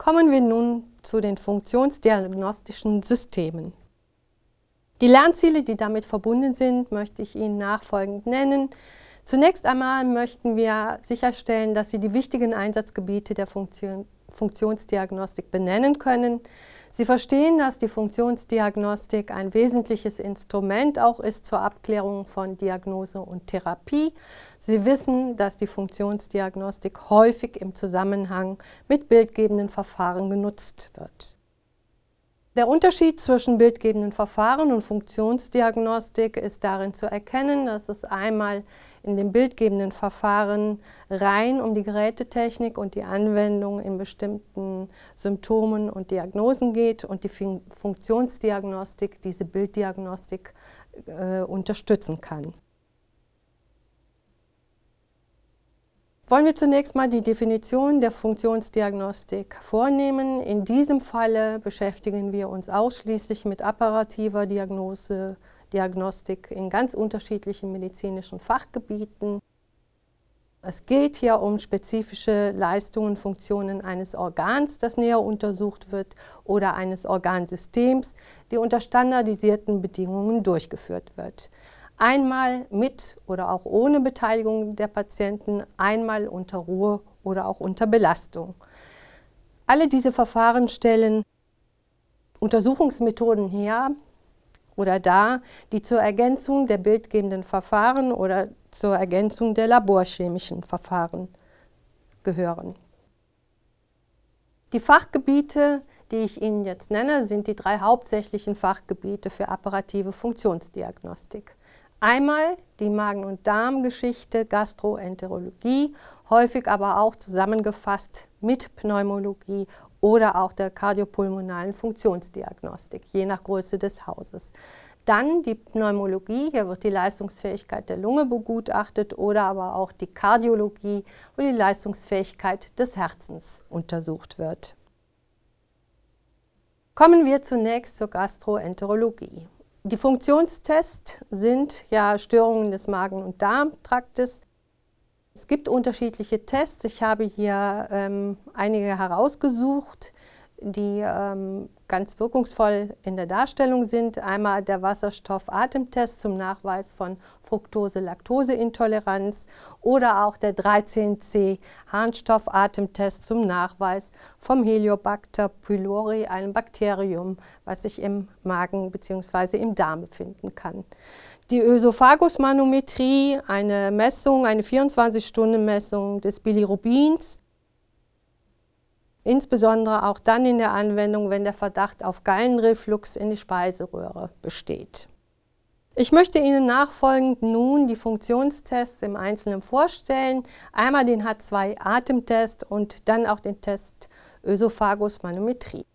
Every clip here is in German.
Kommen wir nun zu den funktionsdiagnostischen Systemen. Die Lernziele, die damit verbunden sind, möchte ich Ihnen nachfolgend nennen. Zunächst einmal möchten wir sicherstellen, dass Sie die wichtigen Einsatzgebiete der Funktion, Funktionsdiagnostik benennen können. Sie verstehen, dass die Funktionsdiagnostik ein wesentliches Instrument auch ist zur Abklärung von Diagnose und Therapie. Sie wissen, dass die Funktionsdiagnostik häufig im Zusammenhang mit bildgebenden Verfahren genutzt wird. Der Unterschied zwischen bildgebenden Verfahren und Funktionsdiagnostik ist darin zu erkennen, dass es einmal in dem bildgebenden Verfahren rein um die Gerätetechnik und die Anwendung in bestimmten Symptomen und Diagnosen geht und die Funktionsdiagnostik diese Bilddiagnostik äh, unterstützen kann. Wollen wir zunächst mal die Definition der Funktionsdiagnostik vornehmen. In diesem Falle beschäftigen wir uns ausschließlich mit apparativer Diagnose, Diagnostik in ganz unterschiedlichen medizinischen Fachgebieten. Es geht hier um spezifische Leistungen, Funktionen eines Organs, das näher untersucht wird, oder eines Organsystems, die unter standardisierten Bedingungen durchgeführt wird einmal mit oder auch ohne Beteiligung der Patienten, einmal unter Ruhe oder auch unter Belastung. Alle diese Verfahren stellen Untersuchungsmethoden her oder dar, die zur Ergänzung der bildgebenden Verfahren oder zur Ergänzung der laborchemischen Verfahren gehören. Die Fachgebiete, die ich Ihnen jetzt nenne, sind die drei hauptsächlichen Fachgebiete für apparative Funktionsdiagnostik. Einmal die Magen- und Darmgeschichte, Gastroenterologie, häufig aber auch zusammengefasst mit Pneumologie oder auch der kardiopulmonalen Funktionsdiagnostik, je nach Größe des Hauses. Dann die Pneumologie, hier wird die Leistungsfähigkeit der Lunge begutachtet oder aber auch die Kardiologie, wo die Leistungsfähigkeit des Herzens untersucht wird. Kommen wir zunächst zur Gastroenterologie. Die Funktionstests sind ja Störungen des Magen- und Darmtraktes. Es gibt unterschiedliche Tests. Ich habe hier ähm, einige herausgesucht, die ähm, ganz wirkungsvoll in der Darstellung sind. Einmal der Wasserstoff-Atemtest zum Nachweis von Fructose-Laktose-Intoleranz oder auch der 13C Harnstoff-Atemtest zum Nachweis vom Heliobacter pylori, einem Bakterium, was sich im Magen bzw. im Darm befinden kann. Die Ösophagusmanometrie, eine Messung, eine 24-Stunden-Messung des Bilirubins, insbesondere auch dann in der Anwendung, wenn der Verdacht auf Gallenreflux in die Speiseröhre besteht. Ich möchte Ihnen nachfolgend nun die Funktionstests im Einzelnen vorstellen. Einmal den H2-Atemtest und dann auch den Test Ösophagus-Manometrie.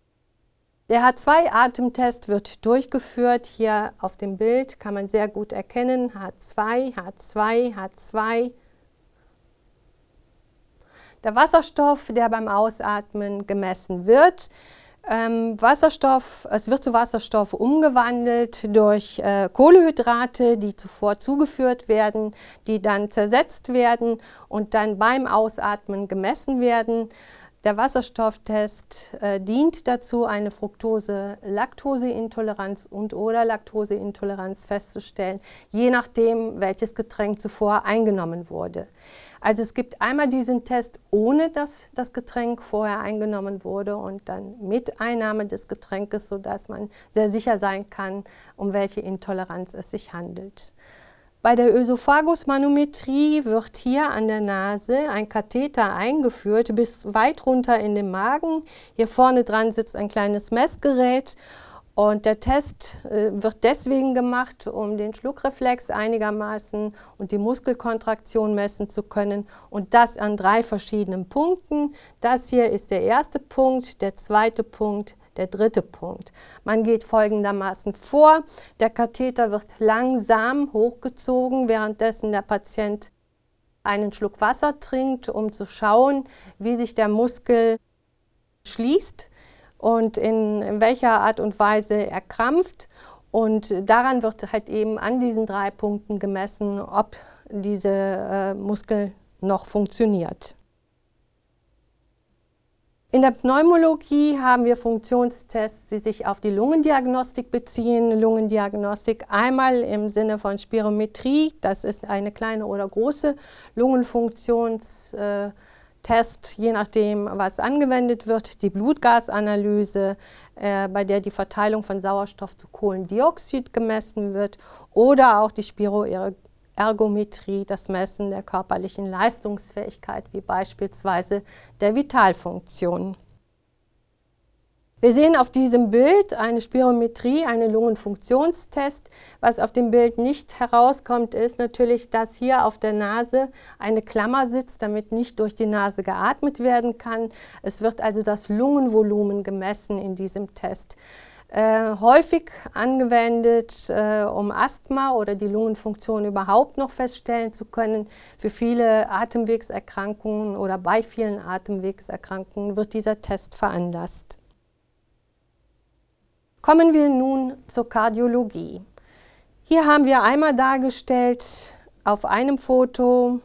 Der H2-Atemtest wird durchgeführt. Hier auf dem Bild kann man sehr gut erkennen H2, H2, H2, der Wasserstoff, der beim Ausatmen gemessen wird. Ähm, Wasserstoff, es wird zu Wasserstoff umgewandelt durch äh, Kohlehydrate, die zuvor zugeführt werden, die dann zersetzt werden und dann beim Ausatmen gemessen werden. Der Wasserstofftest äh, dient dazu, eine Fructose-Laktoseintoleranz und oder Laktoseintoleranz festzustellen, je nachdem, welches Getränk zuvor eingenommen wurde. Also es gibt einmal diesen Test, ohne dass das Getränk vorher eingenommen wurde und dann mit Einnahme des Getränkes, sodass man sehr sicher sein kann, um welche Intoleranz es sich handelt. Bei der Ösophagusmanometrie wird hier an der Nase ein Katheter eingeführt bis weit runter in den Magen. Hier vorne dran sitzt ein kleines Messgerät und der Test äh, wird deswegen gemacht, um den Schluckreflex einigermaßen und die Muskelkontraktion messen zu können. Und das an drei verschiedenen Punkten. Das hier ist der erste Punkt, der zweite Punkt, der dritte Punkt. Man geht folgendermaßen vor. Der Katheter wird langsam hochgezogen, währenddessen der Patient einen Schluck Wasser trinkt, um zu schauen, wie sich der Muskel schließt und in, in welcher Art und Weise er krampft. Und daran wird halt eben an diesen drei Punkten gemessen, ob diese äh, Muskel noch funktioniert. In der Pneumologie haben wir Funktionstests, die sich auf die Lungendiagnostik beziehen. Lungendiagnostik einmal im Sinne von Spirometrie, das ist eine kleine oder große Lungenfunktionstest, je nachdem, was angewendet wird. Die Blutgasanalyse, äh, bei der die Verteilung von Sauerstoff zu Kohlendioxid gemessen wird oder auch die Spiroergometrie, das Messen der körperlichen Leistungsfähigkeit, wie beispielsweise der Vitalfunktion. Wir sehen auf diesem Bild eine Spirometrie, einen Lungenfunktionstest. Was auf dem Bild nicht herauskommt, ist natürlich, dass hier auf der Nase eine Klammer sitzt, damit nicht durch die Nase geatmet werden kann. Es wird also das Lungenvolumen gemessen in diesem Test. Äh, häufig angewendet, äh, um Asthma oder die Lungenfunktion überhaupt noch feststellen zu können. Für viele Atemwegserkrankungen oder bei vielen Atemwegserkrankungen wird dieser Test veranlasst. Kommen wir nun zur Kardiologie. Hier haben wir einmal dargestellt auf einem Foto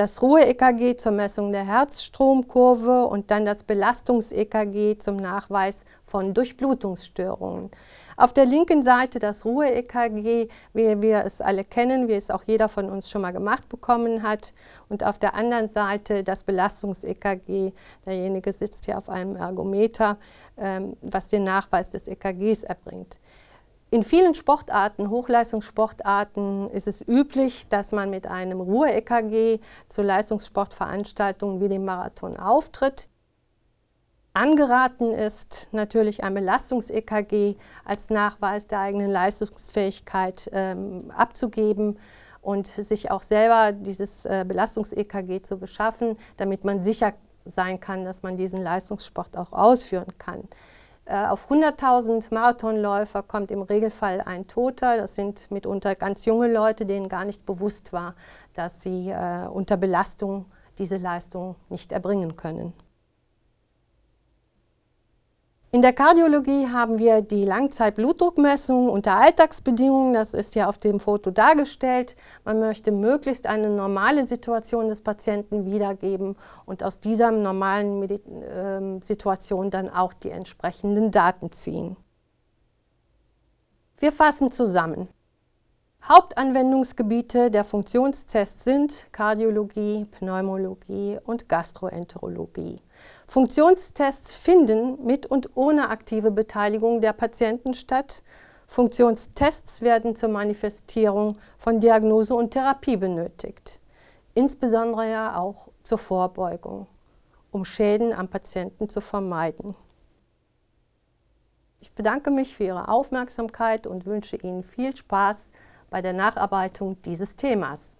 das Ruhe-EKG zur Messung der Herzstromkurve und dann das Belastungs-EKG zum Nachweis von Durchblutungsstörungen. Auf der linken Seite das Ruhe-EKG, wie wir es alle kennen, wie es auch jeder von uns schon mal gemacht bekommen hat. Und auf der anderen Seite das Belastungs-EKG. Derjenige sitzt hier auf einem Ergometer, ähm, was den Nachweis des EKGs erbringt. In vielen Sportarten, Hochleistungssportarten, ist es üblich, dass man mit einem Ruhe-EKG zu Leistungssportveranstaltungen wie dem Marathon auftritt. Angeraten ist natürlich ein Belastungs-EKG als Nachweis der eigenen Leistungsfähigkeit ähm, abzugeben und sich auch selber dieses äh, Belastungs-EKG zu beschaffen, damit man sicher sein kann, dass man diesen Leistungssport auch ausführen kann. Äh, auf 100.000 Marathonläufer kommt im Regelfall ein Toter. Das sind mitunter ganz junge Leute, denen gar nicht bewusst war, dass sie äh, unter Belastung diese Leistung nicht erbringen können. In der Kardiologie haben wir die Langzeitblutdruckmessung unter Alltagsbedingungen. Das ist ja auf dem Foto dargestellt. Man möchte möglichst eine normale Situation des Patienten wiedergeben und aus dieser normalen Medi äh, Situation dann auch die entsprechenden Daten ziehen. Wir fassen zusammen. Hauptanwendungsgebiete der Funktionstests sind Kardiologie, Pneumologie und Gastroenterologie. Funktionstests finden mit und ohne aktive Beteiligung der Patienten statt. Funktionstests werden zur Manifestierung von Diagnose und Therapie benötigt, insbesondere ja auch zur Vorbeugung, um Schäden am Patienten zu vermeiden. Ich bedanke mich für Ihre Aufmerksamkeit und wünsche Ihnen viel Spaß bei der Nacharbeitung dieses Themas.